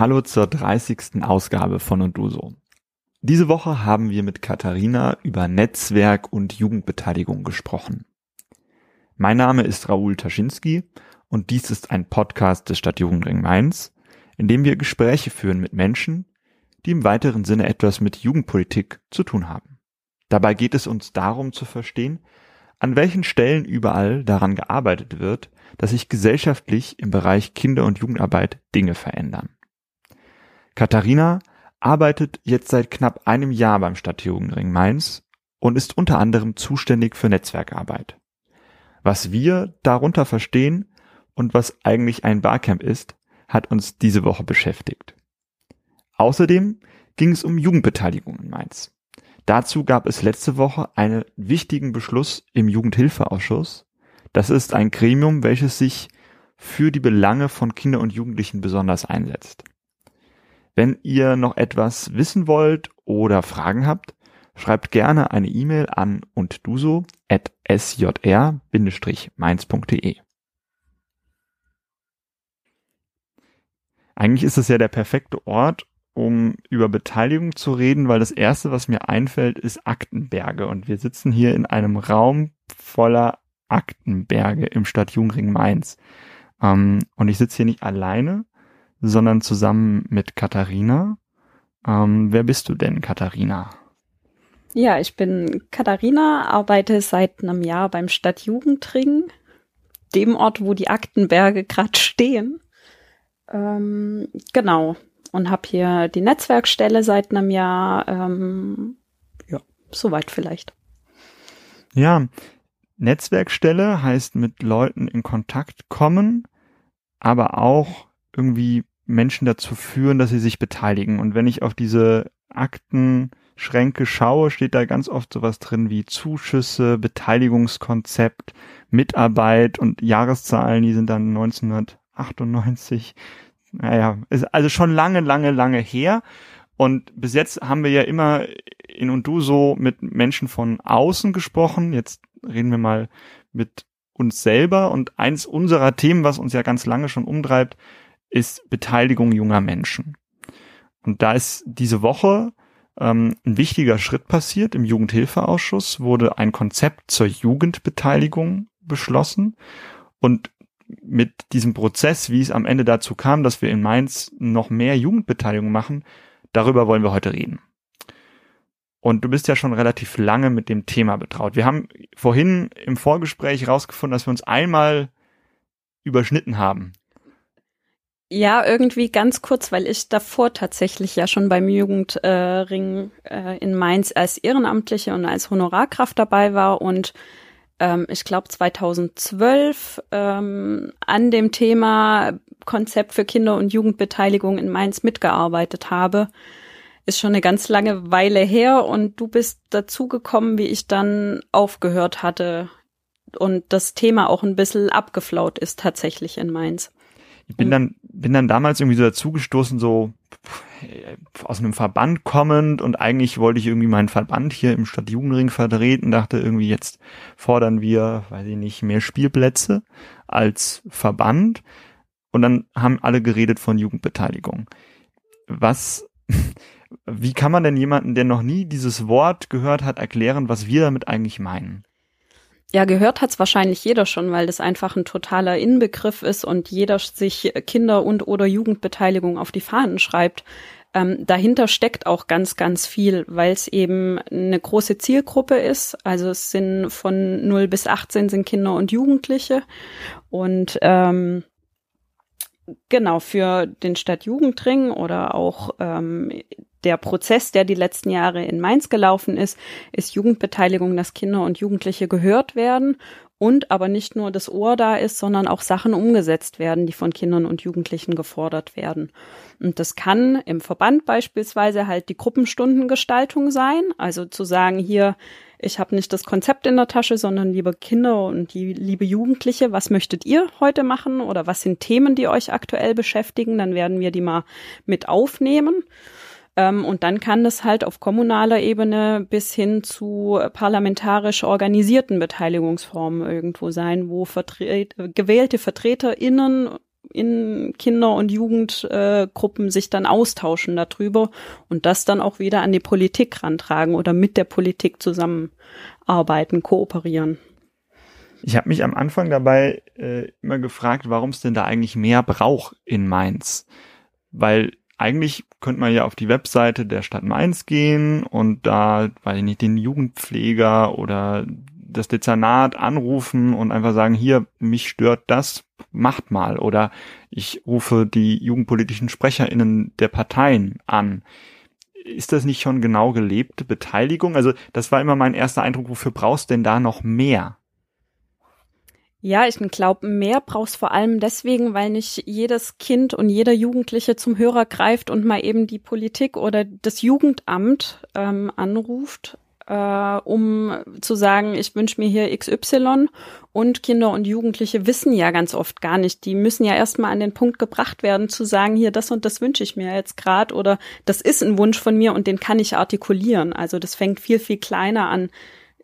Hallo zur 30. Ausgabe von und so. Diese Woche haben wir mit Katharina über Netzwerk und Jugendbeteiligung gesprochen. Mein Name ist Raoul Taschinski und dies ist ein Podcast des Stadtjugendring Mainz, in dem wir Gespräche führen mit Menschen, die im weiteren Sinne etwas mit Jugendpolitik zu tun haben. Dabei geht es uns darum zu verstehen, an welchen Stellen überall daran gearbeitet wird, dass sich gesellschaftlich im Bereich Kinder- und Jugendarbeit Dinge verändern. Katharina arbeitet jetzt seit knapp einem Jahr beim Stadtjugendring Mainz und ist unter anderem zuständig für Netzwerkarbeit. Was wir darunter verstehen und was eigentlich ein Barcamp ist, hat uns diese Woche beschäftigt. Außerdem ging es um Jugendbeteiligung in Mainz. Dazu gab es letzte Woche einen wichtigen Beschluss im Jugendhilfeausschuss. Das ist ein Gremium, welches sich für die Belange von Kindern und Jugendlichen besonders einsetzt. Wenn ihr noch etwas wissen wollt oder Fragen habt, schreibt gerne eine E-Mail an und at sjr-mainz.de. Eigentlich ist es ja der perfekte Ort, um über Beteiligung zu reden, weil das erste, was mir einfällt, ist Aktenberge. Und wir sitzen hier in einem Raum voller Aktenberge im Stadtjugendring Mainz. Ähm, und ich sitze hier nicht alleine, sondern zusammen mit Katharina. Ähm, wer bist du denn, Katharina? Ja, ich bin Katharina, arbeite seit einem Jahr beim Stadtjugendring, dem Ort, wo die Aktenberge gerade stehen. Ähm, genau. Und habe hier die Netzwerkstelle seit einem Jahr. Ähm, ja, soweit vielleicht. Ja, Netzwerkstelle heißt mit Leuten in Kontakt kommen, aber auch irgendwie Menschen dazu führen, dass sie sich beteiligen. Und wenn ich auf diese Aktenschränke schaue, steht da ganz oft sowas drin wie Zuschüsse, Beteiligungskonzept, Mitarbeit und Jahreszahlen, die sind dann 1998. Naja, ist also schon lange, lange, lange her. Und bis jetzt haben wir ja immer in und du so mit Menschen von außen gesprochen. Jetzt reden wir mal mit uns selber. Und eins unserer Themen, was uns ja ganz lange schon umtreibt, ist Beteiligung junger Menschen. Und da ist diese Woche ähm, ein wichtiger Schritt passiert. Im Jugendhilfeausschuss wurde ein Konzept zur Jugendbeteiligung beschlossen. Und mit diesem Prozess, wie es am Ende dazu kam, dass wir in Mainz noch mehr Jugendbeteiligung machen, darüber wollen wir heute reden. Und du bist ja schon relativ lange mit dem Thema betraut. Wir haben vorhin im Vorgespräch herausgefunden, dass wir uns einmal überschnitten haben. Ja, irgendwie ganz kurz, weil ich davor tatsächlich ja schon beim Jugendring äh, in Mainz als Ehrenamtliche und als Honorarkraft dabei war und ähm, ich glaube 2012 ähm, an dem Thema Konzept für Kinder- und Jugendbeteiligung in Mainz mitgearbeitet habe. Ist schon eine ganz lange Weile her und du bist dazugekommen, wie ich dann aufgehört hatte und das Thema auch ein bisschen abgeflaut ist tatsächlich in Mainz. Ich bin dann, bin dann damals irgendwie so dazugestoßen, so aus einem Verband kommend und eigentlich wollte ich irgendwie meinen Verband hier im Stadtjugendring vertreten, dachte irgendwie jetzt fordern wir, weiß ich nicht, mehr Spielplätze als Verband und dann haben alle geredet von Jugendbeteiligung. Was, wie kann man denn jemanden, der noch nie dieses Wort gehört hat, erklären, was wir damit eigentlich meinen? Ja, gehört hat's wahrscheinlich jeder schon, weil das einfach ein totaler Inbegriff ist und jeder sich Kinder- und oder Jugendbeteiligung auf die Fahnen schreibt. Ähm, dahinter steckt auch ganz, ganz viel, weil es eben eine große Zielgruppe ist. Also es sind von 0 bis 18 sind Kinder und Jugendliche. Und ähm, genau, für den Stadtjugendring oder auch ähm, der Prozess, der die letzten Jahre in Mainz gelaufen ist, ist Jugendbeteiligung, dass Kinder und Jugendliche gehört werden und aber nicht nur das Ohr da ist, sondern auch Sachen umgesetzt werden, die von Kindern und Jugendlichen gefordert werden. Und das kann im Verband beispielsweise halt die Gruppenstundengestaltung sein, also zu sagen, hier, ich habe nicht das Konzept in der Tasche, sondern liebe Kinder und die liebe Jugendliche, was möchtet ihr heute machen oder was sind Themen, die euch aktuell beschäftigen, dann werden wir die mal mit aufnehmen. Ähm, und dann kann das halt auf kommunaler Ebene bis hin zu parlamentarisch organisierten Beteiligungsformen irgendwo sein, wo vertret gewählte VertreterInnen in Kinder- und Jugendgruppen äh, sich dann austauschen darüber und das dann auch wieder an die Politik rantragen oder mit der Politik zusammenarbeiten, kooperieren. Ich habe mich am Anfang dabei äh, immer gefragt, warum es denn da eigentlich mehr braucht in Mainz. Weil eigentlich könnte man ja auf die Webseite der Stadt Mainz gehen und da, weiß ich nicht, den Jugendpfleger oder das Dezernat anrufen und einfach sagen, hier, mich stört das, macht mal. Oder ich rufe die jugendpolitischen SprecherInnen der Parteien an. Ist das nicht schon genau gelebte Beteiligung? Also das war immer mein erster Eindruck, wofür brauchst du denn da noch mehr? Ja, ich glaube, mehr brauchst vor allem deswegen, weil nicht jedes Kind und jeder Jugendliche zum Hörer greift und mal eben die Politik oder das Jugendamt ähm, anruft, äh, um zu sagen, ich wünsche mir hier XY. Und Kinder und Jugendliche wissen ja ganz oft gar nicht. Die müssen ja erstmal an den Punkt gebracht werden, zu sagen, hier, das und das wünsche ich mir jetzt gerade oder das ist ein Wunsch von mir und den kann ich artikulieren. Also das fängt viel, viel kleiner an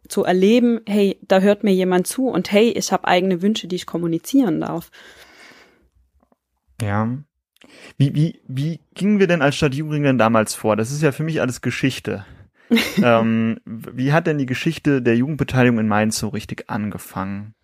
zu erleben, hey, da hört mir jemand zu und hey, ich habe eigene Wünsche, die ich kommunizieren darf. Ja. Wie, wie, wie gingen wir denn als Stadt Jugendring denn damals vor? Das ist ja für mich alles Geschichte. ähm, wie hat denn die Geschichte der Jugendbeteiligung in Mainz so richtig angefangen?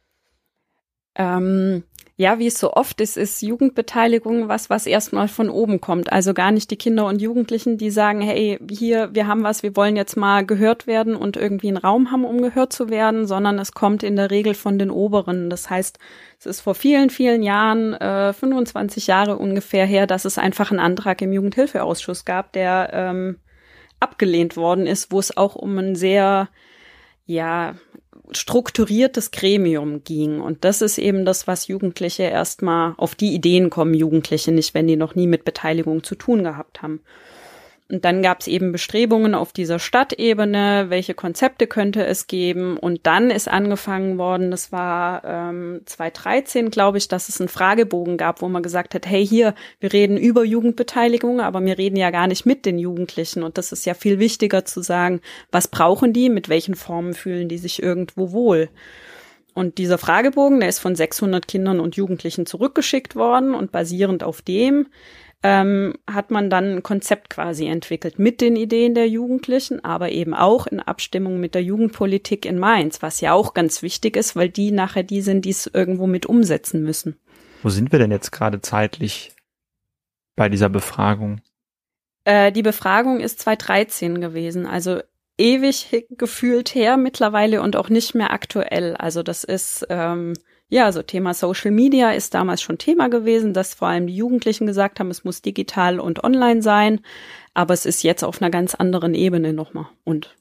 Ähm, ja, wie es so oft ist, ist Jugendbeteiligung was, was erstmal von oben kommt. Also gar nicht die Kinder und Jugendlichen, die sagen, hey, hier, wir haben was, wir wollen jetzt mal gehört werden und irgendwie einen Raum haben, um gehört zu werden, sondern es kommt in der Regel von den Oberen. Das heißt, es ist vor vielen, vielen Jahren, äh, 25 Jahre ungefähr her, dass es einfach einen Antrag im Jugendhilfeausschuss gab, der ähm, abgelehnt worden ist, wo es auch um ein sehr, ja, strukturiertes Gremium ging. Und das ist eben das, was Jugendliche erstmal auf die Ideen kommen, Jugendliche nicht, wenn die noch nie mit Beteiligung zu tun gehabt haben. Und dann gab es eben Bestrebungen auf dieser Stadtebene, welche Konzepte könnte es geben. Und dann ist angefangen worden, das war ähm, 2013, glaube ich, dass es einen Fragebogen gab, wo man gesagt hat, hey hier, wir reden über Jugendbeteiligung, aber wir reden ja gar nicht mit den Jugendlichen. Und das ist ja viel wichtiger zu sagen, was brauchen die, mit welchen Formen fühlen die sich irgendwo wohl. Und dieser Fragebogen, der ist von 600 Kindern und Jugendlichen zurückgeschickt worden und basierend auf dem ähm, hat man dann ein Konzept quasi entwickelt mit den Ideen der Jugendlichen, aber eben auch in Abstimmung mit der Jugendpolitik in Mainz, was ja auch ganz wichtig ist, weil die nachher die sind, die es irgendwo mit umsetzen müssen. Wo sind wir denn jetzt gerade zeitlich bei dieser Befragung? Äh, die Befragung ist 2013 gewesen, also ewig gefühlt her mittlerweile und auch nicht mehr aktuell. Also das ist ähm, ja, also Thema Social Media ist damals schon Thema gewesen, dass vor allem die Jugendlichen gesagt haben, es muss digital und online sein. Aber es ist jetzt auf einer ganz anderen Ebene nochmal. Und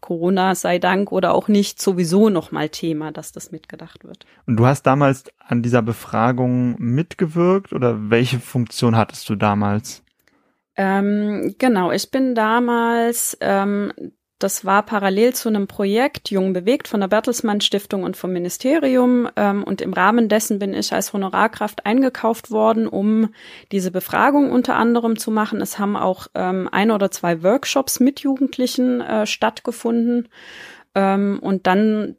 Corona sei Dank oder auch nicht sowieso nochmal Thema, dass das mitgedacht wird. Und du hast damals an dieser Befragung mitgewirkt oder welche Funktion hattest du damals? Ähm, genau, ich bin damals ähm, das war parallel zu einem Projekt Jung bewegt von der Bertelsmann Stiftung und vom Ministerium. Ähm, und im Rahmen dessen bin ich als Honorarkraft eingekauft worden, um diese Befragung unter anderem zu machen. Es haben auch ähm, ein oder zwei Workshops mit Jugendlichen äh, stattgefunden. Ähm, und dann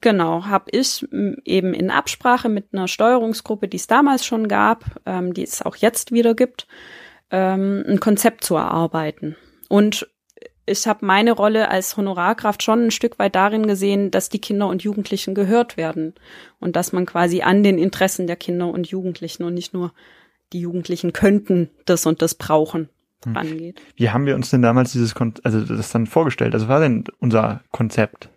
Genau, habe ich eben in Absprache mit einer Steuerungsgruppe, die es damals schon gab, die es auch jetzt wieder gibt, ein Konzept zu erarbeiten. Und ich habe meine Rolle als Honorarkraft schon ein Stück weit darin gesehen, dass die Kinder und Jugendlichen gehört werden und dass man quasi an den Interessen der Kinder und Jugendlichen und nicht nur die Jugendlichen könnten das und das brauchen hm. angeht. Wie haben wir uns denn damals dieses Kon also das dann vorgestellt? Also was war denn unser Konzept?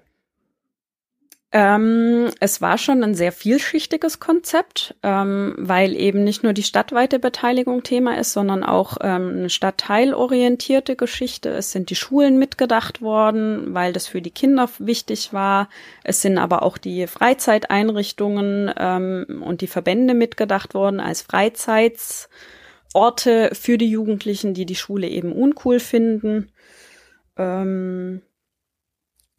Ähm, es war schon ein sehr vielschichtiges Konzept, ähm, weil eben nicht nur die stadtweite Beteiligung Thema ist, sondern auch ähm, eine stadtteilorientierte Geschichte. Es sind die Schulen mitgedacht worden, weil das für die Kinder wichtig war. Es sind aber auch die Freizeiteinrichtungen ähm, und die Verbände mitgedacht worden als Freizeitsorte für die Jugendlichen, die die Schule eben uncool finden. Ähm,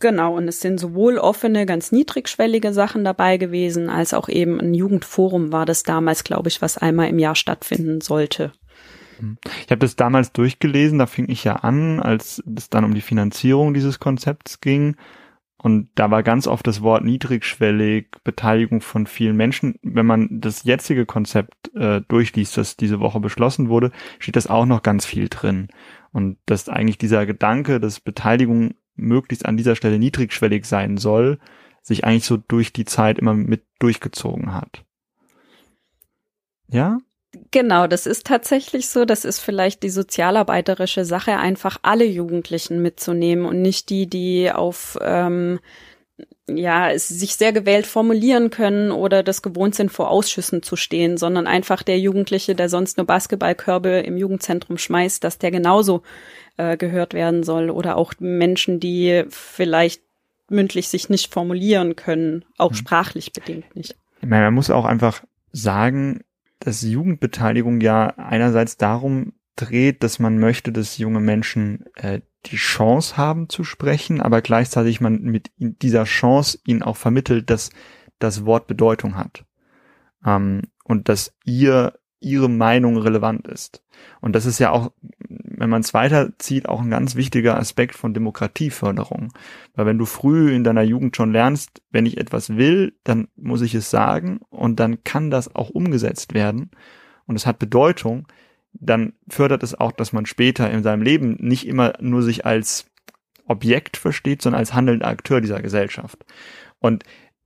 Genau, und es sind sowohl offene, ganz niedrigschwellige Sachen dabei gewesen, als auch eben ein Jugendforum war das damals, glaube ich, was einmal im Jahr stattfinden sollte. Hm. Ich habe das damals durchgelesen, da fing ich ja an, als es dann um die Finanzierung dieses Konzepts ging. Und da war ganz oft das Wort niedrigschwellig, Beteiligung von vielen Menschen. Wenn man das jetzige Konzept äh, durchliest, das diese Woche beschlossen wurde, steht das auch noch ganz viel drin. Und dass eigentlich dieser Gedanke, dass Beteiligung möglichst an dieser Stelle niedrigschwellig sein soll, sich eigentlich so durch die Zeit immer mit durchgezogen hat. Ja? Genau, das ist tatsächlich so. Das ist vielleicht die sozialarbeiterische Sache, einfach alle Jugendlichen mitzunehmen und nicht die, die auf ähm, ja, es sich sehr gewählt formulieren können oder das gewohnt sind, vor Ausschüssen zu stehen, sondern einfach der Jugendliche, der sonst nur Basketballkörbe im Jugendzentrum schmeißt, dass der genauso äh, gehört werden soll oder auch Menschen, die vielleicht mündlich sich nicht formulieren können, auch mhm. sprachlich bedingt nicht. Ich meine, man muss auch einfach sagen, dass Jugendbeteiligung ja einerseits darum dreht, dass man möchte, dass junge Menschen äh, die Chance haben zu sprechen, aber gleichzeitig man mit dieser Chance ihnen auch vermittelt, dass das Wort Bedeutung hat ähm, und dass ihr ihre Meinung relevant ist. Und das ist ja auch, wenn man es weiterzieht, auch ein ganz wichtiger Aspekt von Demokratieförderung. Weil wenn du früh in deiner Jugend schon lernst, wenn ich etwas will, dann muss ich es sagen und dann kann das auch umgesetzt werden und es hat Bedeutung, dann fördert es auch, dass man später in seinem Leben nicht immer nur sich als Objekt versteht, sondern als handelnder Akteur dieser Gesellschaft. Und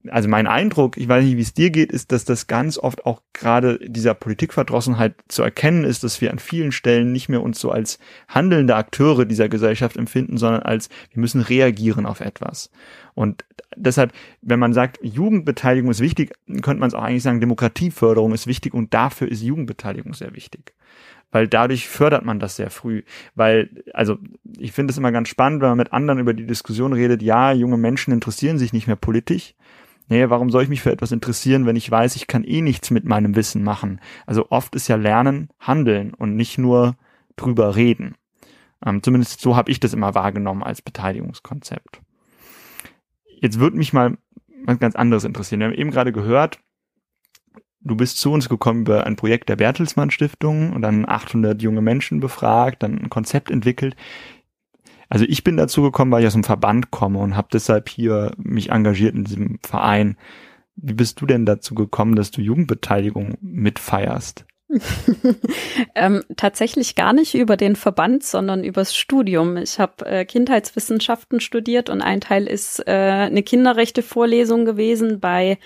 also mein Eindruck, ich weiß nicht, wie es dir geht, ist, dass das ganz oft auch gerade dieser Politikverdrossenheit zu erkennen ist, dass wir an vielen Stellen nicht mehr uns so als handelnde Akteure dieser Gesellschaft empfinden, sondern als wir müssen reagieren auf etwas. Und deshalb, wenn man sagt, Jugendbeteiligung ist wichtig, könnte man es auch eigentlich sagen, Demokratieförderung ist wichtig und dafür ist Jugendbeteiligung sehr wichtig weil dadurch fördert man das sehr früh. Weil, also ich finde es immer ganz spannend, wenn man mit anderen über die Diskussion redet, ja, junge Menschen interessieren sich nicht mehr politisch, nee, warum soll ich mich für etwas interessieren, wenn ich weiß, ich kann eh nichts mit meinem Wissen machen? Also oft ist ja Lernen Handeln und nicht nur drüber reden. Ähm, zumindest so habe ich das immer wahrgenommen als Beteiligungskonzept. Jetzt würde mich mal was ganz anderes interessieren. Wir haben eben gerade gehört, du bist zu uns gekommen über ein Projekt der Bertelsmann Stiftung und dann 800 junge Menschen befragt, dann ein Konzept entwickelt. Also ich bin dazu gekommen, weil ich aus dem Verband komme und habe deshalb hier mich engagiert in diesem Verein. Wie bist du denn dazu gekommen, dass du Jugendbeteiligung mitfeierst? ähm, tatsächlich gar nicht über den Verband, sondern übers Studium. Ich habe äh, Kindheitswissenschaften studiert und ein Teil ist äh, eine Kinderrechte-Vorlesung gewesen bei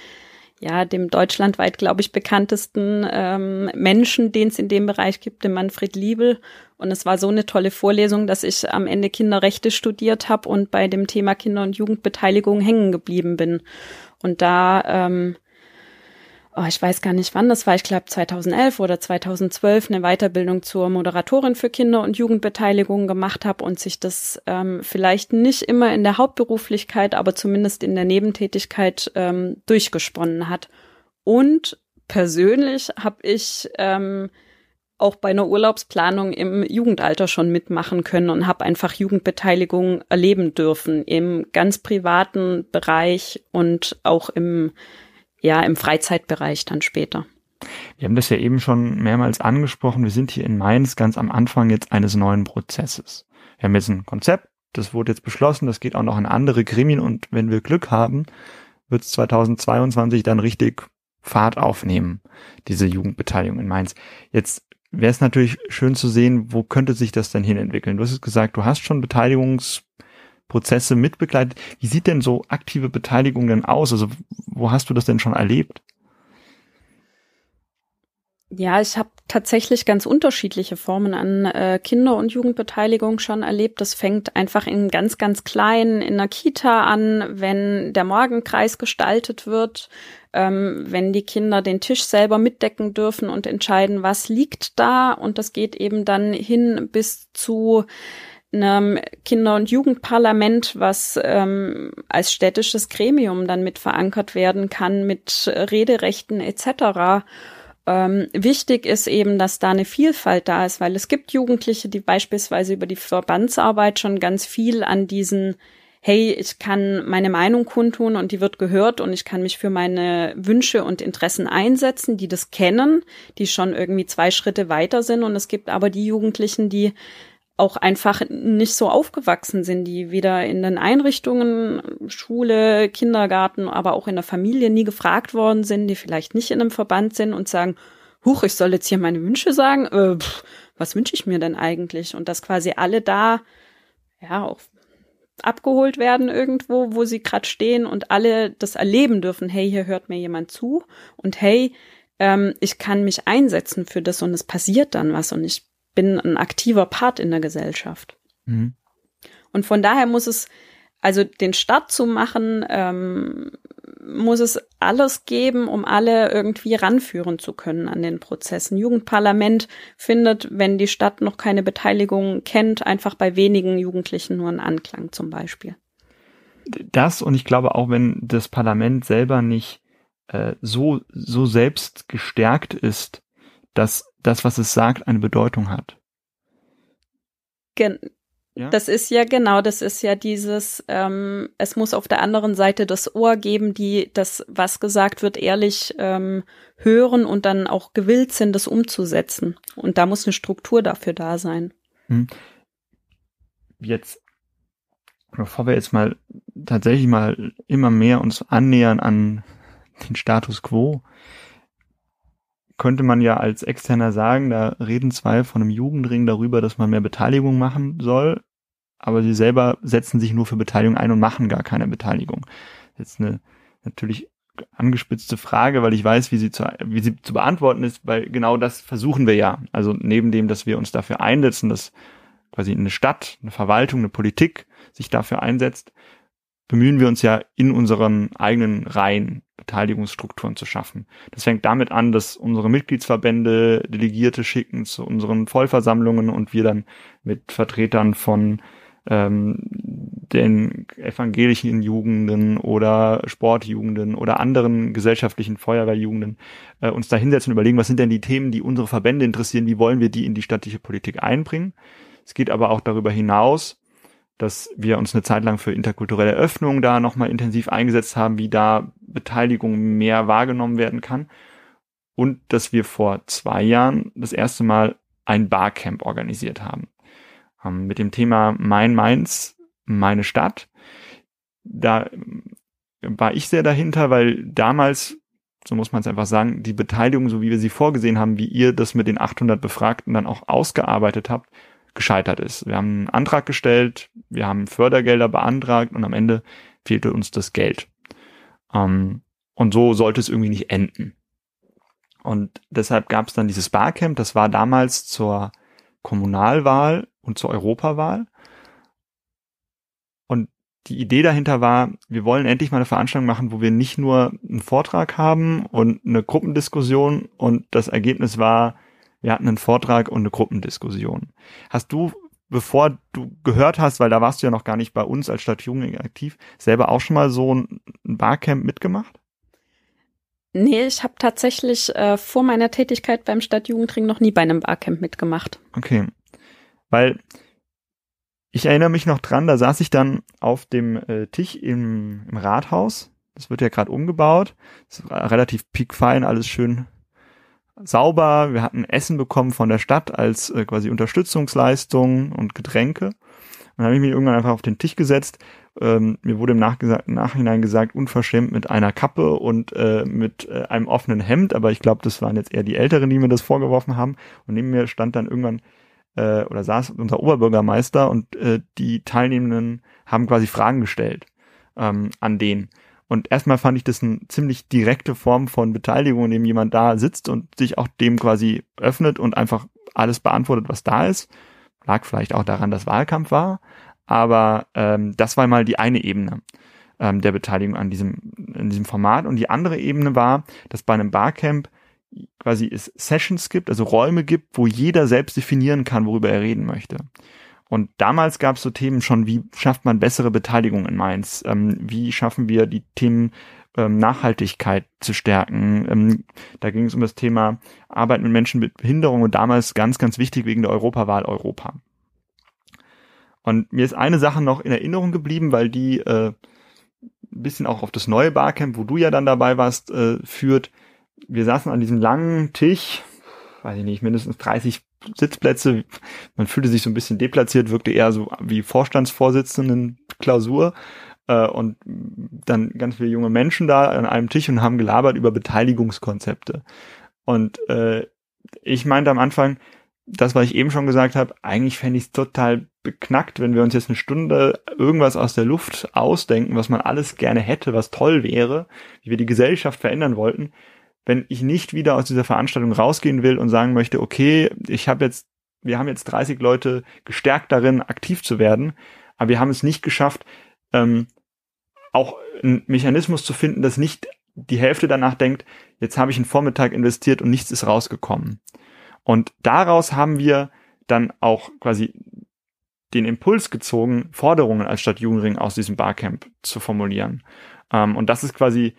ja, dem deutschlandweit, glaube ich, bekanntesten ähm, Menschen, den es in dem Bereich gibt, dem Manfred Liebel. Und es war so eine tolle Vorlesung, dass ich am Ende Kinderrechte studiert habe und bei dem Thema Kinder- und Jugendbeteiligung hängen geblieben bin. Und da, ähm, oh, ich weiß gar nicht wann, das war, ich glaube 2011 oder 2012, eine Weiterbildung zur Moderatorin für Kinder- und Jugendbeteiligung gemacht habe und sich das ähm, vielleicht nicht immer in der Hauptberuflichkeit, aber zumindest in der Nebentätigkeit ähm, durchgesponnen hat. Und persönlich habe ich ähm, auch bei einer Urlaubsplanung im Jugendalter schon mitmachen können und habe einfach Jugendbeteiligung erleben dürfen im ganz privaten Bereich und auch im ja im Freizeitbereich dann später. Wir haben das ja eben schon mehrmals angesprochen. Wir sind hier in Mainz ganz am Anfang jetzt eines neuen Prozesses. Wir haben jetzt ein Konzept, das wurde jetzt beschlossen, das geht auch noch in andere Gremien und wenn wir Glück haben, wird es 2022 dann richtig Fahrt aufnehmen, diese Jugendbeteiligung in Mainz. Jetzt wäre es natürlich schön zu sehen, wo könnte sich das denn hin entwickeln. Du hast gesagt, du hast schon Beteiligungsprozesse mitbegleitet. Wie sieht denn so aktive Beteiligung denn aus? Also wo hast du das denn schon erlebt? Ja, ich habe tatsächlich ganz unterschiedliche Formen an äh, Kinder- und Jugendbeteiligung schon erlebt. Das fängt einfach in ganz, ganz klein in der Kita an, wenn der Morgenkreis gestaltet wird, ähm, wenn die Kinder den Tisch selber mitdecken dürfen und entscheiden, was liegt da. Und das geht eben dann hin bis zu einem Kinder- und Jugendparlament, was ähm, als städtisches Gremium dann mit verankert werden kann, mit Rederechten etc. Ähm, wichtig ist eben, dass da eine Vielfalt da ist, weil es gibt Jugendliche, die beispielsweise über die Verbandsarbeit schon ganz viel an diesen hey, ich kann meine Meinung kundtun und die wird gehört und ich kann mich für meine Wünsche und Interessen einsetzen, die das kennen, die schon irgendwie zwei Schritte weiter sind. Und es gibt aber die Jugendlichen, die auch einfach nicht so aufgewachsen sind, die weder in den Einrichtungen, Schule, Kindergarten, aber auch in der Familie nie gefragt worden sind, die vielleicht nicht in einem Verband sind und sagen, huch, ich soll jetzt hier meine Wünsche sagen, äh, pff, was wünsche ich mir denn eigentlich? Und dass quasi alle da, ja, auch abgeholt werden irgendwo, wo sie gerade stehen und alle das erleben dürfen, hey, hier hört mir jemand zu und hey, ähm, ich kann mich einsetzen für das und es passiert dann was und ich bin ein aktiver Part in der Gesellschaft. Mhm. Und von daher muss es, also den Start zu machen, ähm, muss es alles geben, um alle irgendwie ranführen zu können an den Prozessen. Jugendparlament findet, wenn die Stadt noch keine Beteiligung kennt, einfach bei wenigen Jugendlichen nur einen Anklang zum Beispiel. Das und ich glaube auch, wenn das Parlament selber nicht äh, so, so selbst gestärkt ist, dass das, was es sagt, eine Bedeutung hat. Gen ja? Das ist ja genau, das ist ja dieses, ähm, es muss auf der anderen Seite das Ohr geben, die das, was gesagt wird, ehrlich ähm, hören und dann auch gewillt sind, das umzusetzen. Und da muss eine Struktur dafür da sein. Hm. Jetzt, bevor wir jetzt mal tatsächlich mal immer mehr uns annähern an den Status quo, könnte man ja als Externer sagen, da reden zwei von einem Jugendring darüber, dass man mehr Beteiligung machen soll, aber sie selber setzen sich nur für Beteiligung ein und machen gar keine Beteiligung. Jetzt eine natürlich angespitzte Frage, weil ich weiß, wie sie zu, wie sie zu beantworten ist, weil genau das versuchen wir ja. Also neben dem, dass wir uns dafür einsetzen, dass quasi eine Stadt, eine Verwaltung, eine Politik sich dafür einsetzt, bemühen wir uns ja in unseren eigenen Reihen Beteiligungsstrukturen zu schaffen. Das fängt damit an, dass unsere Mitgliedsverbände Delegierte schicken zu unseren Vollversammlungen und wir dann mit Vertretern von ähm, den evangelischen Jugenden oder Sportjugenden oder anderen gesellschaftlichen Feuerwehrjugenden äh, uns da hinsetzen und überlegen, was sind denn die Themen, die unsere Verbände interessieren, wie wollen wir die in die staatliche Politik einbringen. Es geht aber auch darüber hinaus, dass wir uns eine Zeit lang für interkulturelle Öffnung da nochmal intensiv eingesetzt haben, wie da Beteiligung mehr wahrgenommen werden kann. Und dass wir vor zwei Jahren das erste Mal ein Barcamp organisiert haben. Ähm, mit dem Thema Mein Mainz, meine Stadt. Da war ich sehr dahinter, weil damals, so muss man es einfach sagen, die Beteiligung, so wie wir sie vorgesehen haben, wie ihr das mit den 800 Befragten dann auch ausgearbeitet habt, gescheitert ist. Wir haben einen Antrag gestellt, wir haben Fördergelder beantragt und am Ende fehlte uns das Geld. Ähm, und so sollte es irgendwie nicht enden. Und deshalb gab es dann dieses Barcamp, das war damals zur Kommunalwahl und zur Europawahl. Und die Idee dahinter war, wir wollen endlich mal eine Veranstaltung machen, wo wir nicht nur einen Vortrag haben und eine Gruppendiskussion und das Ergebnis war, wir hatten einen Vortrag und eine Gruppendiskussion. Hast du, bevor du gehört hast, weil da warst du ja noch gar nicht bei uns als Stadtjugend aktiv, selber auch schon mal so ein Barcamp mitgemacht? Nee, ich habe tatsächlich äh, vor meiner Tätigkeit beim Stadtjugendring noch nie bei einem Barcamp mitgemacht. Okay. Weil ich erinnere mich noch dran, da saß ich dann auf dem äh, Tisch im, im Rathaus. Das wird ja gerade umgebaut. Relativ piekfein, alles schön sauber. Wir hatten Essen bekommen von der Stadt als äh, quasi Unterstützungsleistung und Getränke. Dann habe ich mich irgendwann einfach auf den Tisch gesetzt. Ähm, mir wurde im Nachhinein gesagt, unverschämt mit einer Kappe und äh, mit äh, einem offenen Hemd, aber ich glaube, das waren jetzt eher die Älteren, die mir das vorgeworfen haben. Und neben mir stand dann irgendwann äh, oder saß unser Oberbürgermeister und äh, die Teilnehmenden haben quasi Fragen gestellt ähm, an den. Und erstmal fand ich das eine ziemlich direkte Form von Beteiligung, in dem jemand da sitzt und sich auch dem quasi öffnet und einfach alles beantwortet, was da ist. Lag vielleicht auch daran, dass Wahlkampf war, aber ähm, das war mal die eine Ebene ähm, der Beteiligung an diesem, in diesem Format. Und die andere Ebene war, dass bei einem Barcamp quasi es Sessions gibt, also Räume gibt, wo jeder selbst definieren kann, worüber er reden möchte. Und damals gab es so Themen schon, wie schafft man bessere Beteiligung in Mainz? Ähm, wie schaffen wir die Themen ähm, Nachhaltigkeit zu stärken? Ähm, da ging es um das Thema Arbeit mit Menschen mit Behinderung und damals ganz, ganz wichtig wegen der Europawahl Europa. Und mir ist eine Sache noch in Erinnerung geblieben, weil die äh, ein bisschen auch auf das neue Barcamp, wo du ja dann dabei warst, äh, führt. Wir saßen an diesem langen Tisch, weiß ich nicht, mindestens 30 Sitzplätze. Man fühlte sich so ein bisschen deplatziert, wirkte eher so wie Vorstandsvorsitzenden Klausur äh, und dann ganz viele junge Menschen da an einem Tisch und haben gelabert über Beteiligungskonzepte. Und äh, ich meinte am Anfang, das, was ich eben schon gesagt habe, eigentlich fände ich es total beknackt, wenn wir uns jetzt eine Stunde irgendwas aus der Luft ausdenken, was man alles gerne hätte, was toll wäre, wie wir die Gesellschaft verändern wollten, wenn ich nicht wieder aus dieser Veranstaltung rausgehen will und sagen möchte, okay, ich habe jetzt, wir haben jetzt 30 Leute gestärkt darin, aktiv zu werden, aber wir haben es nicht geschafft, ähm, auch einen Mechanismus zu finden, dass nicht die Hälfte danach denkt, jetzt habe ich einen Vormittag investiert und nichts ist rausgekommen. Und daraus haben wir dann auch quasi den Impuls gezogen, Forderungen als Stadtjugendring aus diesem Barcamp zu formulieren. Ähm, und das ist quasi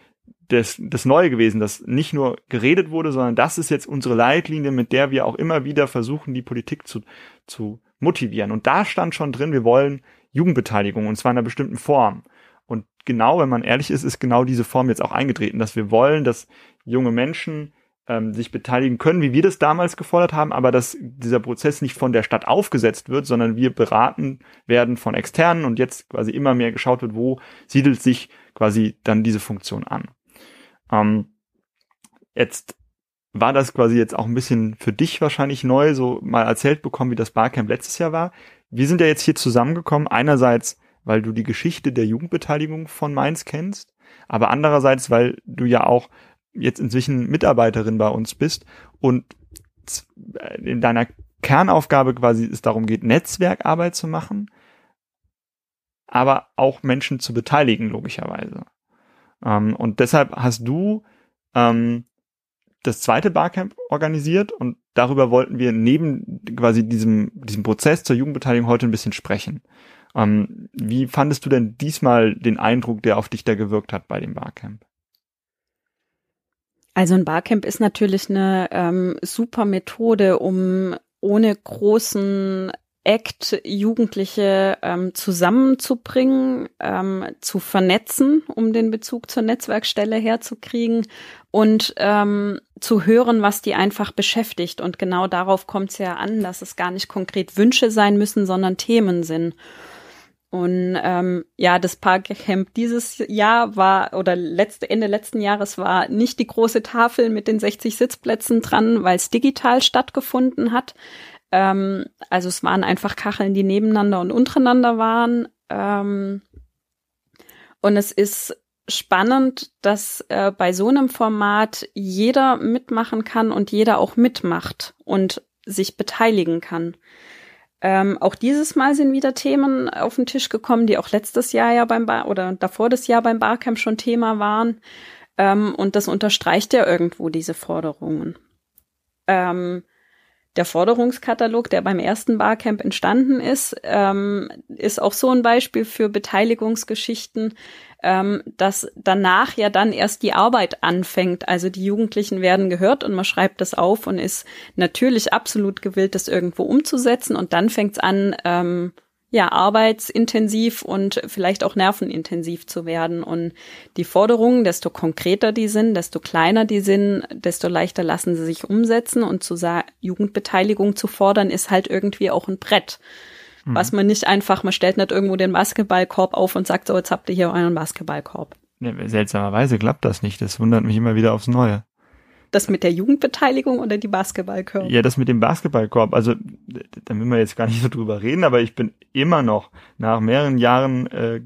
das, das Neue gewesen, dass nicht nur geredet wurde, sondern das ist jetzt unsere Leitlinie, mit der wir auch immer wieder versuchen, die Politik zu, zu motivieren. Und da stand schon drin, wir wollen Jugendbeteiligung und zwar in einer bestimmten Form. Und genau, wenn man ehrlich ist, ist genau diese Form jetzt auch eingetreten, dass wir wollen, dass junge Menschen ähm, sich beteiligen können, wie wir das damals gefordert haben, aber dass dieser Prozess nicht von der Stadt aufgesetzt wird, sondern wir beraten werden von externen und jetzt quasi immer mehr geschaut wird, wo siedelt sich quasi dann diese Funktion an. Ähm, jetzt war das quasi jetzt auch ein bisschen für dich wahrscheinlich neu, so mal erzählt bekommen, wie das Barcamp letztes Jahr war. Wir sind ja jetzt hier zusammengekommen, einerseits, weil du die Geschichte der Jugendbeteiligung von Mainz kennst, aber andererseits, weil du ja auch jetzt inzwischen Mitarbeiterin bei uns bist und in deiner Kernaufgabe quasi es darum geht, Netzwerkarbeit zu machen, aber auch Menschen zu beteiligen, logischerweise. Ähm, und deshalb hast du ähm, das zweite Barcamp organisiert und darüber wollten wir neben quasi diesem, diesem Prozess zur Jugendbeteiligung heute ein bisschen sprechen. Ähm, wie fandest du denn diesmal den Eindruck, der auf dich da gewirkt hat bei dem Barcamp? Also ein Barcamp ist natürlich eine ähm, super Methode, um ohne großen Act Jugendliche ähm, zusammenzubringen, ähm, zu vernetzen, um den Bezug zur Netzwerkstelle herzukriegen und ähm, zu hören, was die einfach beschäftigt. Und genau darauf kommt es ja an, dass es gar nicht konkret Wünsche sein müssen, sondern Themen sind. Und ähm, ja, das Parkcamp dieses Jahr war oder letzte Ende letzten Jahres war nicht die große Tafel mit den 60 Sitzplätzen dran, weil es digital stattgefunden hat. Ähm, also es waren einfach Kacheln, die nebeneinander und untereinander waren. Ähm, und es ist spannend, dass äh, bei so einem Format jeder mitmachen kann und jeder auch mitmacht und sich beteiligen kann. Ähm, auch dieses Mal sind wieder Themen auf den Tisch gekommen, die auch letztes Jahr ja beim Bar oder davor das Jahr beim Barcamp schon Thema waren. Ähm, und das unterstreicht ja irgendwo diese Forderungen. Ähm, der Forderungskatalog, der beim ersten Barcamp entstanden ist, ähm, ist auch so ein Beispiel für Beteiligungsgeschichten, ähm, dass danach ja dann erst die Arbeit anfängt. Also die Jugendlichen werden gehört und man schreibt das auf und ist natürlich absolut gewillt, das irgendwo umzusetzen. Und dann fängt es an, ähm, ja, arbeitsintensiv und vielleicht auch nervenintensiv zu werden. Und die Forderungen, desto konkreter die sind, desto kleiner die sind, desto leichter lassen sie sich umsetzen. Und zu sagen, Jugendbeteiligung zu fordern, ist halt irgendwie auch ein Brett. Mhm. Was man nicht einfach, man stellt nicht irgendwo den Basketballkorb auf und sagt, so, jetzt habt ihr hier euren Basketballkorb. Ja, seltsamerweise klappt das nicht. Das wundert mich immer wieder aufs Neue. Das mit der Jugendbeteiligung oder die Basketballkorb? Ja, das mit dem Basketballkorb. Also, da will man jetzt gar nicht so drüber reden, aber ich bin immer noch nach mehreren Jahren äh,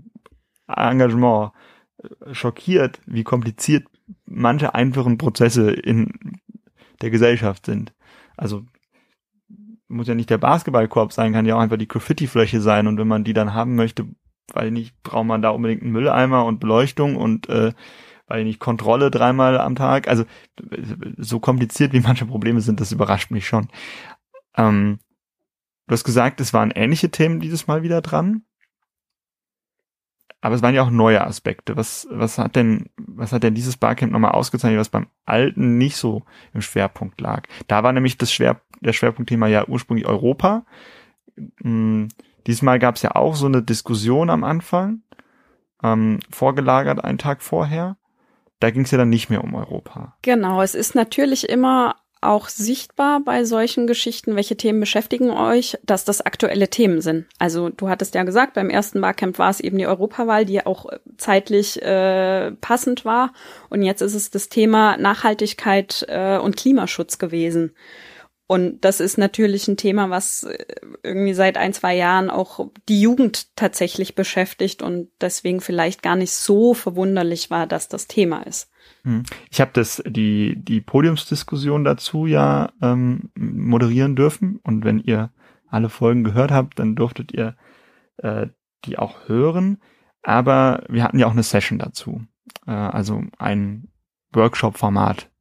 Engagement äh, schockiert, wie kompliziert manche einfachen Prozesse in der Gesellschaft sind. Also muss ja nicht der Basketballkorb sein, kann ja auch einfach die Graffiti-Fläche sein und wenn man die dann haben möchte, weil nicht, braucht man da unbedingt einen Mülleimer und Beleuchtung und äh, weil nicht Kontrolle dreimal am Tag. Also so kompliziert wie manche Probleme sind, das überrascht mich schon. Ähm, du hast gesagt, es waren ähnliche Themen dieses Mal wieder dran. Aber es waren ja auch neue Aspekte. Was, was hat denn, was hat denn dieses Barcamp nochmal ausgezeichnet, was beim alten nicht so im Schwerpunkt lag? Da war nämlich das Schwer, der Schwerpunktthema ja ursprünglich Europa. Hm, diesmal gab es ja auch so eine Diskussion am Anfang, ähm, vorgelagert einen Tag vorher da ging es ja dann nicht mehr um Europa. Genau, es ist natürlich immer auch sichtbar bei solchen Geschichten, welche Themen beschäftigen euch, dass das aktuelle Themen sind. Also du hattest ja gesagt, beim ersten Barcamp war es eben die Europawahl, die auch zeitlich äh, passend war. Und jetzt ist es das Thema Nachhaltigkeit äh, und Klimaschutz gewesen. Und das ist natürlich ein Thema, was äh, irgendwie seit ein, zwei Jahren auch die Jugend tatsächlich beschäftigt und deswegen vielleicht gar nicht so verwunderlich war, dass das Thema ist. Hm. Ich habe das die die Podiumsdiskussion dazu ja ähm, moderieren dürfen und wenn ihr alle Folgen gehört habt, dann durftet ihr äh, die auch hören. Aber wir hatten ja auch eine Session dazu, äh, also ein Workshop-Format.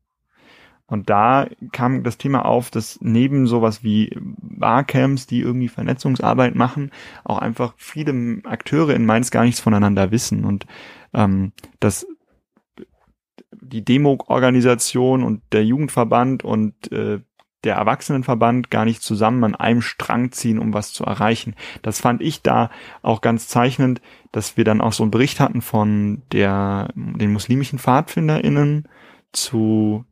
Und da kam das Thema auf, dass neben sowas wie Barcamps, die irgendwie Vernetzungsarbeit machen, auch einfach viele Akteure in Mainz gar nichts voneinander wissen und ähm, dass die Demo-Organisation und der Jugendverband und äh, der Erwachsenenverband gar nicht zusammen an einem Strang ziehen, um was zu erreichen. Das fand ich da auch ganz zeichnend, dass wir dann auch so einen Bericht hatten von der, den muslimischen PfadfinderInnen zu,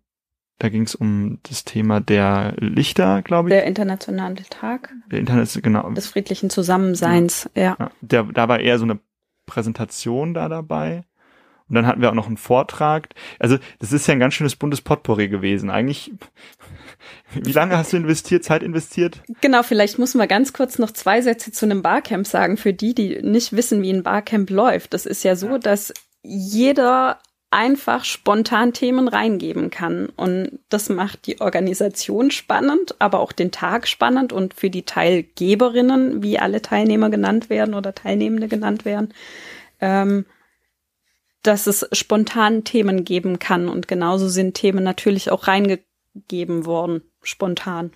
da ging es um das Thema der Lichter, glaube ich. Der internationale Tag. Der Internet, genau. Des friedlichen Zusammenseins, ja. ja. Der, da war eher so eine Präsentation da dabei. Und dann hatten wir auch noch einen Vortrag. Also das ist ja ein ganz schönes buntes Potpourri gewesen. Eigentlich, wie lange hast du investiert, Zeit investiert? Genau, vielleicht muss man ganz kurz noch zwei Sätze zu einem Barcamp sagen, für die, die nicht wissen, wie ein Barcamp läuft. Das ist ja so, dass jeder einfach spontan Themen reingeben kann. Und das macht die Organisation spannend, aber auch den Tag spannend und für die Teilgeberinnen, wie alle Teilnehmer genannt werden oder Teilnehmende genannt werden, ähm, dass es spontan Themen geben kann. Und genauso sind Themen natürlich auch reingegeben worden, spontan.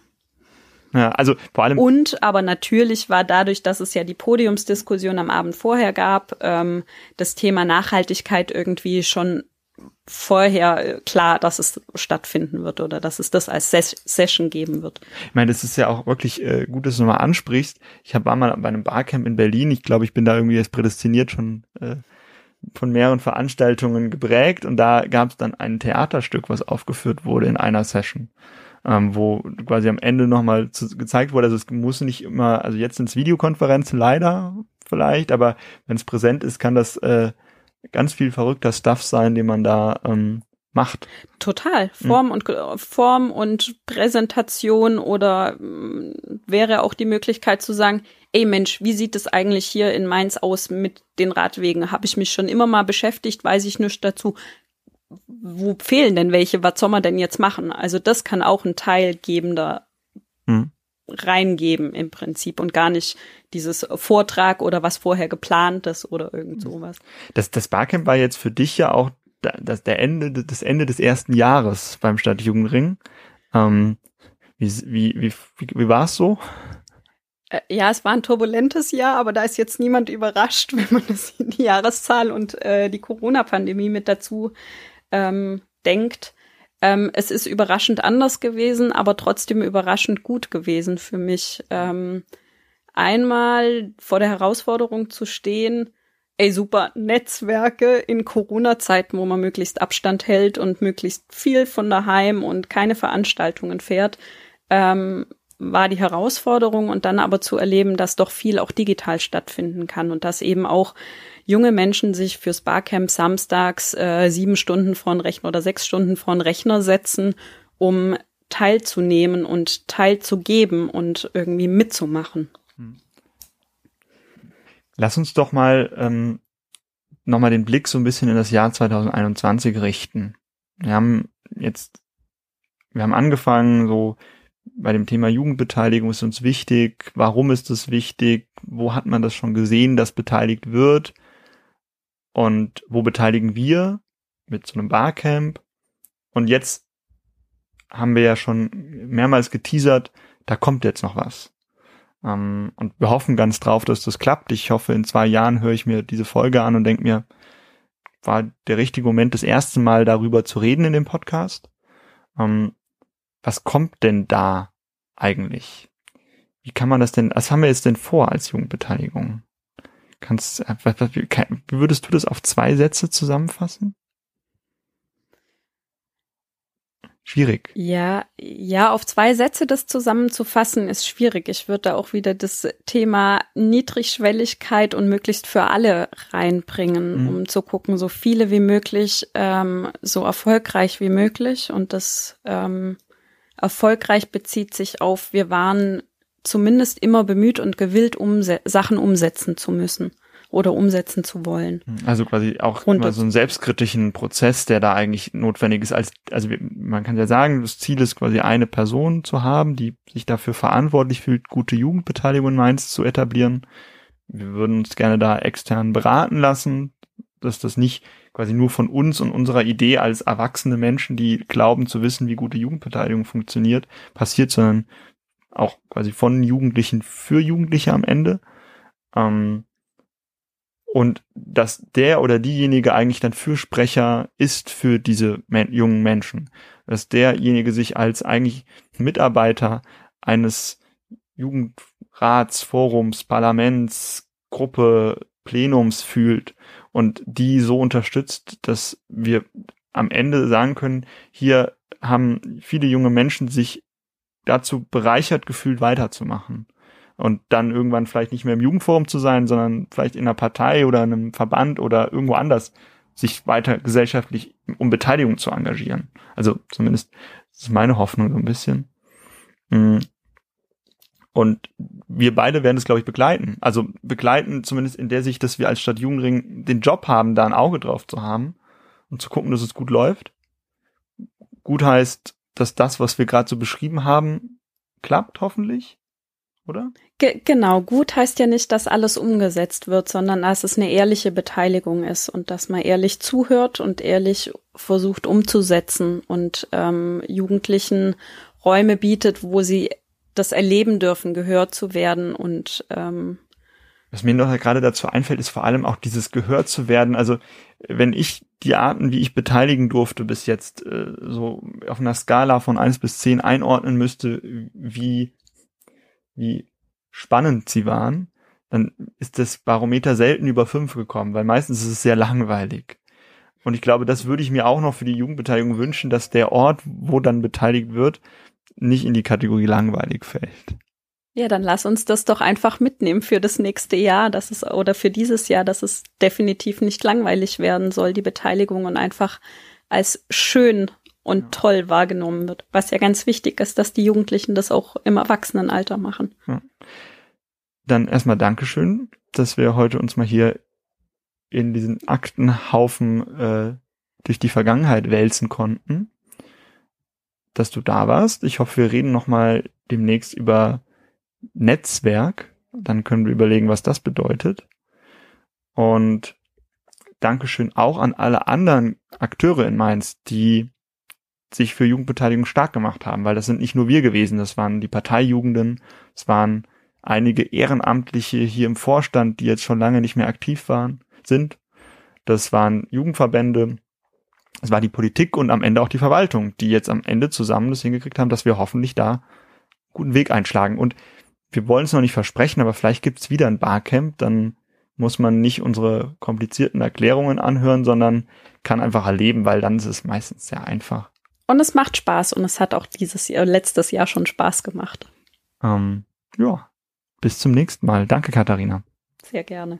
Ja, also vor allem. Und aber natürlich war dadurch, dass es ja die Podiumsdiskussion am Abend vorher gab, ähm, das Thema Nachhaltigkeit irgendwie schon vorher klar, dass es stattfinden wird oder dass es das als Ses Session geben wird. Ich meine, das ist ja auch wirklich äh, gut, dass du nochmal ansprichst. Ich hab, war mal bei einem Barcamp in Berlin. Ich glaube, ich bin da irgendwie jetzt prädestiniert schon äh, von mehreren Veranstaltungen geprägt und da gab es dann ein Theaterstück, was aufgeführt wurde in einer Session, ähm, wo quasi am Ende nochmal gezeigt wurde, also es muss nicht immer, also jetzt ins Videokonferenzen leider vielleicht, aber wenn es präsent ist, kann das äh, ganz viel verrückter Stuff sein, den man da ähm, macht. Total. Form mhm. und Form und Präsentation oder mh, wäre auch die Möglichkeit zu sagen, ey Mensch, wie sieht es eigentlich hier in Mainz aus mit den Radwegen? Habe ich mich schon immer mal beschäftigt, weiß ich nichts dazu. Wo fehlen denn welche? Was soll man denn jetzt machen? Also das kann auch ein teilgebender mhm. reingeben im Prinzip und gar nicht dieses Vortrag oder was vorher geplant ist oder irgend sowas. Das, das Barcamp war jetzt für dich ja auch das, der Ende, das Ende des ersten Jahres beim Stadtjugendring. Ähm, wie, wie, wie, wie, wie war es so? Äh, ja, es war ein turbulentes Jahr, aber da ist jetzt niemand überrascht, wenn man das, die Jahreszahl und äh, die Corona-Pandemie mit dazu ähm, denkt. Ähm, es ist überraschend anders gewesen, aber trotzdem überraschend gut gewesen für mich. Ähm, einmal vor der Herausforderung zu stehen, ey, super Netzwerke in Corona-Zeiten, wo man möglichst Abstand hält und möglichst viel von daheim und keine Veranstaltungen fährt. Ähm, war die Herausforderung und dann aber zu erleben, dass doch viel auch digital stattfinden kann und dass eben auch junge Menschen sich fürs Barcamp samstags äh, sieben Stunden vor Rechner oder sechs Stunden vor Rechner setzen, um teilzunehmen und teilzugeben und irgendwie mitzumachen. Hm. Lass uns doch mal ähm, nochmal den Blick so ein bisschen in das Jahr 2021 richten. Wir haben jetzt, wir haben angefangen, so bei dem Thema Jugendbeteiligung ist uns wichtig. Warum ist es wichtig? Wo hat man das schon gesehen, dass beteiligt wird? Und wo beteiligen wir? Mit so einem Barcamp. Und jetzt haben wir ja schon mehrmals geteasert, da kommt jetzt noch was. Ähm, und wir hoffen ganz drauf, dass das klappt. Ich hoffe, in zwei Jahren höre ich mir diese Folge an und denke mir, war der richtige Moment, das erste Mal darüber zu reden in dem Podcast. Ähm, was kommt denn da eigentlich? Wie kann man das denn, was haben wir jetzt denn vor als Jugendbeteiligung? Kannst, wie, wie würdest du das auf zwei Sätze zusammenfassen? schwierig. Ja, ja, auf zwei Sätze das zusammenzufassen ist schwierig. Ich würde da auch wieder das Thema Niedrigschwelligkeit und möglichst für alle reinbringen, mhm. um zu gucken, so viele wie möglich, ähm, so erfolgreich wie möglich. Und das ähm, erfolgreich bezieht sich auf, wir waren zumindest immer bemüht und gewillt, umse Sachen umsetzen zu müssen oder umsetzen zu wollen. Also quasi auch immer so einen selbstkritischen Prozess, der da eigentlich notwendig ist. Als also man kann ja sagen, das Ziel ist quasi eine Person zu haben, die sich dafür verantwortlich fühlt, gute Jugendbeteiligung in Mainz zu etablieren. Wir würden uns gerne da extern beraten lassen, dass das nicht quasi nur von uns und unserer Idee als erwachsene Menschen, die glauben zu wissen, wie gute Jugendbeteiligung funktioniert, passiert, sondern auch quasi von Jugendlichen für Jugendliche am Ende. Ähm, und dass der oder diejenige eigentlich dann Fürsprecher ist für diese men jungen Menschen, dass derjenige sich als eigentlich Mitarbeiter eines Jugendrats, Forums, Parlaments, Gruppe, Plenums fühlt und die so unterstützt, dass wir am Ende sagen können, hier haben viele junge Menschen sich dazu bereichert gefühlt weiterzumachen und dann irgendwann vielleicht nicht mehr im Jugendforum zu sein, sondern vielleicht in einer Partei oder einem Verband oder irgendwo anders sich weiter gesellschaftlich um Beteiligung zu engagieren. Also zumindest ist meine Hoffnung so ein bisschen. Mm. Und wir beide werden es, glaube ich, begleiten. Also begleiten zumindest in der Sicht, dass wir als Stadt Jugendring den Job haben, da ein Auge drauf zu haben und zu gucken, dass es gut läuft. Gut heißt, dass das, was wir gerade so beschrieben haben, klappt hoffentlich oder? Ge genau, gut heißt ja nicht, dass alles umgesetzt wird, sondern dass es eine ehrliche Beteiligung ist und dass man ehrlich zuhört und ehrlich versucht umzusetzen und ähm, Jugendlichen Räume bietet, wo sie das erleben dürfen, gehört zu werden und ähm, was mir noch gerade dazu einfällt, ist vor allem auch dieses gehört zu werden. Also wenn ich die Arten, wie ich beteiligen durfte bis jetzt, äh, so auf einer Skala von eins bis zehn einordnen müsste, wie wie spannend sie waren, dann ist das Barometer selten über fünf gekommen, weil meistens ist es sehr langweilig. Und ich glaube, das würde ich mir auch noch für die Jugendbeteiligung wünschen, dass der Ort, wo dann beteiligt wird, nicht in die Kategorie langweilig fällt. Ja, dann lass uns das doch einfach mitnehmen für das nächste Jahr, dass es oder für dieses Jahr, dass es definitiv nicht langweilig werden soll, die Beteiligung und einfach als schön und ja. toll wahrgenommen wird. Was ja ganz wichtig ist, dass die Jugendlichen das auch im Erwachsenenalter machen. Ja. Dann erstmal Dankeschön, dass wir heute uns mal hier in diesen Aktenhaufen äh, durch die Vergangenheit wälzen konnten. Dass du da warst. Ich hoffe, wir reden noch mal demnächst über Netzwerk. Dann können wir überlegen, was das bedeutet. Und Dankeschön auch an alle anderen Akteure in Mainz, die sich für Jugendbeteiligung stark gemacht haben, weil das sind nicht nur wir gewesen, das waren die Parteijugenden, es waren einige Ehrenamtliche hier im Vorstand, die jetzt schon lange nicht mehr aktiv waren, sind. Das waren Jugendverbände, es war die Politik und am Ende auch die Verwaltung, die jetzt am Ende zusammen das hingekriegt haben, dass wir hoffentlich da einen guten Weg einschlagen. Und wir wollen es noch nicht versprechen, aber vielleicht gibt's wieder ein Barcamp, dann muss man nicht unsere komplizierten Erklärungen anhören, sondern kann einfach erleben, weil dann ist es meistens sehr einfach. Und es macht Spaß und es hat auch dieses Jahr, letztes Jahr schon Spaß gemacht. Ähm, ja, bis zum nächsten Mal. Danke, Katharina. Sehr gerne.